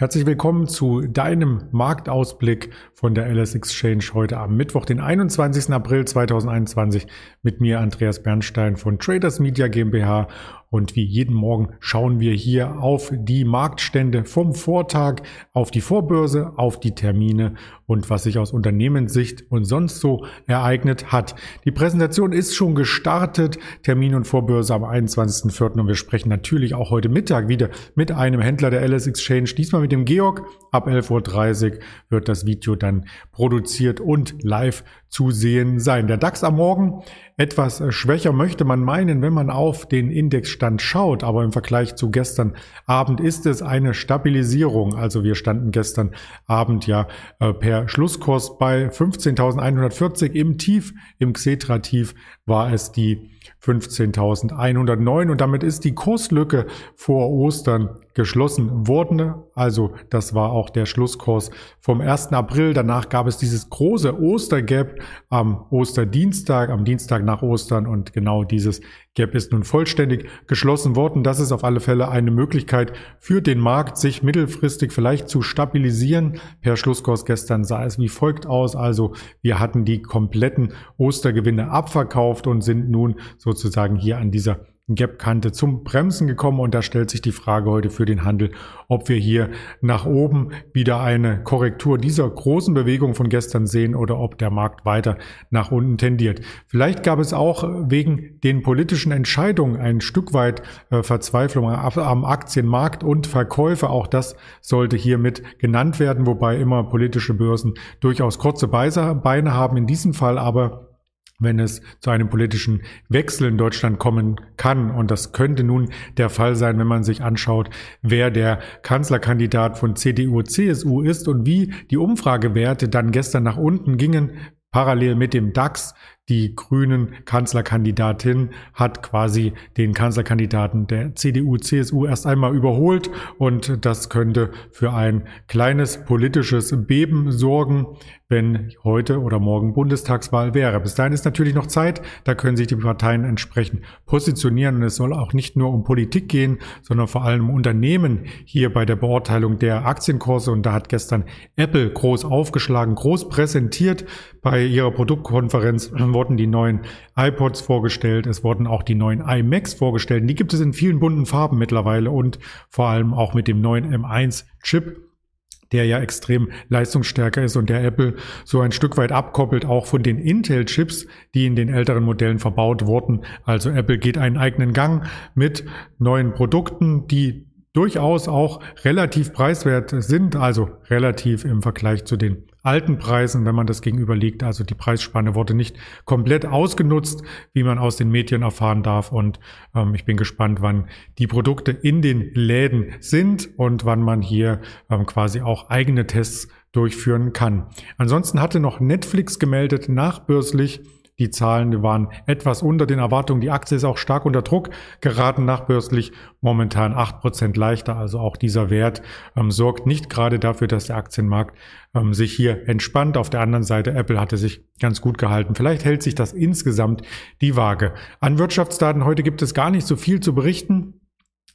Herzlich willkommen zu deinem Marktausblick von der LS Exchange heute am Mittwoch, den 21. April 2021 mit mir Andreas Bernstein von Traders Media GmbH und wie jeden Morgen schauen wir hier auf die Marktstände vom Vortag, auf die Vorbörse, auf die Termine und was sich aus Unternehmenssicht und sonst so ereignet hat. Die Präsentation ist schon gestartet, Termin und Vorbörse am 21.04. und wir sprechen natürlich auch heute Mittag wieder mit einem Händler der LS Exchange, diesmal mit dem Georg. Ab 11.30 Uhr wird das Video dann produziert und live zu sehen sein. Der DAX am Morgen etwas schwächer möchte man meinen, wenn man auf den Indexstand schaut, aber im Vergleich zu gestern Abend ist es eine Stabilisierung. Also wir standen gestern Abend ja äh, per Schlusskurs bei 15.140 im Tief, im Xetra-Tief war es die 15.109 und damit ist die Kurslücke vor Ostern geschlossen worden. Also das war auch der Schlusskurs vom 1. April. Danach gab es dieses große Ostergap am Osterdienstag, am Dienstag nach Ostern und genau dieses Gap ist nun vollständig geschlossen worden. Das ist auf alle Fälle eine Möglichkeit für den Markt, sich mittelfristig vielleicht zu stabilisieren. Per Schlusskurs gestern sah es wie folgt aus. Also wir hatten die kompletten Ostergewinne abverkauft und sind nun sozusagen hier an dieser Gap-Kante zum Bremsen gekommen und da stellt sich die Frage heute für den Handel, ob wir hier nach oben wieder eine Korrektur dieser großen Bewegung von gestern sehen oder ob der Markt weiter nach unten tendiert. Vielleicht gab es auch wegen den politischen Entscheidungen ein Stück weit äh, Verzweiflung am Aktienmarkt und Verkäufe. Auch das sollte hiermit genannt werden, wobei immer politische Börsen durchaus kurze Beine haben. In diesem Fall aber wenn es zu einem politischen Wechsel in Deutschland kommen kann. Und das könnte nun der Fall sein, wenn man sich anschaut, wer der Kanzlerkandidat von CDU, CSU ist und wie die Umfragewerte dann gestern nach unten gingen, parallel mit dem DAX. Die grünen Kanzlerkandidatin hat quasi den Kanzlerkandidaten der CDU, CSU erst einmal überholt und das könnte für ein kleines politisches Beben sorgen, wenn heute oder morgen Bundestagswahl wäre. Bis dahin ist natürlich noch Zeit, da können sich die Parteien entsprechend positionieren und es soll auch nicht nur um Politik gehen, sondern vor allem um Unternehmen hier bei der Beurteilung der Aktienkurse und da hat gestern Apple groß aufgeschlagen, groß präsentiert bei ihrer Produktkonferenz wurden die neuen iPods vorgestellt, es wurden auch die neuen iMacs vorgestellt. Die gibt es in vielen bunten Farben mittlerweile und vor allem auch mit dem neuen M1-Chip der ja extrem leistungsstärker ist und der Apple so ein Stück weit abkoppelt, auch von den Intel-Chips, die in den älteren Modellen verbaut wurden. Also Apple geht einen eigenen Gang mit neuen Produkten, die durchaus auch relativ preiswert sind, also relativ im Vergleich zu den alten Preisen, wenn man das gegenüberlegt. Also die Preisspanne wurde nicht komplett ausgenutzt, wie man aus den Medien erfahren darf. Und ähm, ich bin gespannt, wann die Produkte in den Läden sind und wann man hier ähm, quasi auch eigene Tests durchführen kann. Ansonsten hatte noch Netflix gemeldet, nachbörslich die Zahlen waren etwas unter den Erwartungen. Die Aktie ist auch stark unter Druck geraten nachbörslich, momentan acht Prozent leichter. Also auch dieser Wert ähm, sorgt nicht gerade dafür, dass der Aktienmarkt ähm, sich hier entspannt. Auf der anderen Seite, Apple hatte sich ganz gut gehalten. Vielleicht hält sich das insgesamt die Waage. An Wirtschaftsdaten heute gibt es gar nicht so viel zu berichten.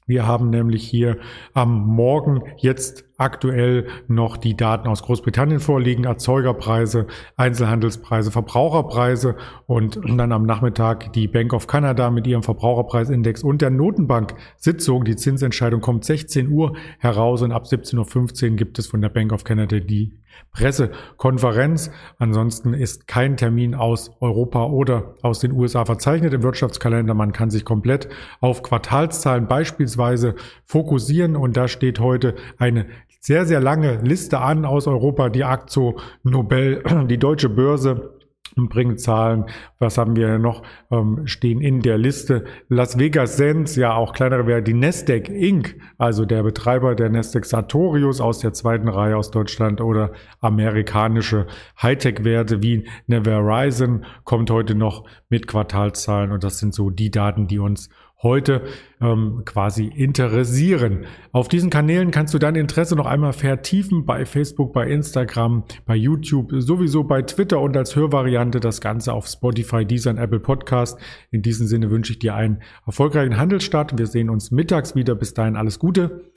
Wir haben nämlich hier am Morgen jetzt aktuell noch die Daten aus Großbritannien vorliegen, Erzeugerpreise, Einzelhandelspreise, Verbraucherpreise und dann am Nachmittag die Bank of Canada mit ihrem Verbraucherpreisindex und der Notenbank-Sitzung. Die Zinsentscheidung kommt 16 Uhr heraus und ab 17.15 Uhr gibt es von der Bank of Canada die Pressekonferenz. Ansonsten ist kein Termin aus Europa oder aus den USA verzeichnet im Wirtschaftskalender. Man kann sich komplett auf Quartalszahlen beispielsweise fokussieren und da steht heute eine sehr, sehr lange Liste an aus Europa, die Akzo Nobel, die Deutsche Börse, bringen Zahlen. Was haben wir noch ähm, stehen in der Liste? Las Vegas Sens, ja auch kleinere wäre die Nasdaq Inc., also der Betreiber der Nasdaq Sartorius aus der zweiten Reihe aus Deutschland oder amerikanische Hightech-Werte wie eine Verizon kommt heute noch mit Quartalszahlen und das sind so die Daten, die uns heute ähm, quasi interessieren. Auf diesen Kanälen kannst du dein Interesse noch einmal vertiefen bei Facebook, bei Instagram, bei YouTube, sowieso bei Twitter und als Hörvariante das Ganze auf Spotify, Deezer und Apple Podcast. In diesem Sinne wünsche ich dir einen erfolgreichen Handelsstart. Wir sehen uns mittags wieder. Bis dahin alles Gute.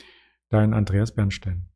Dein Andreas Bernstein.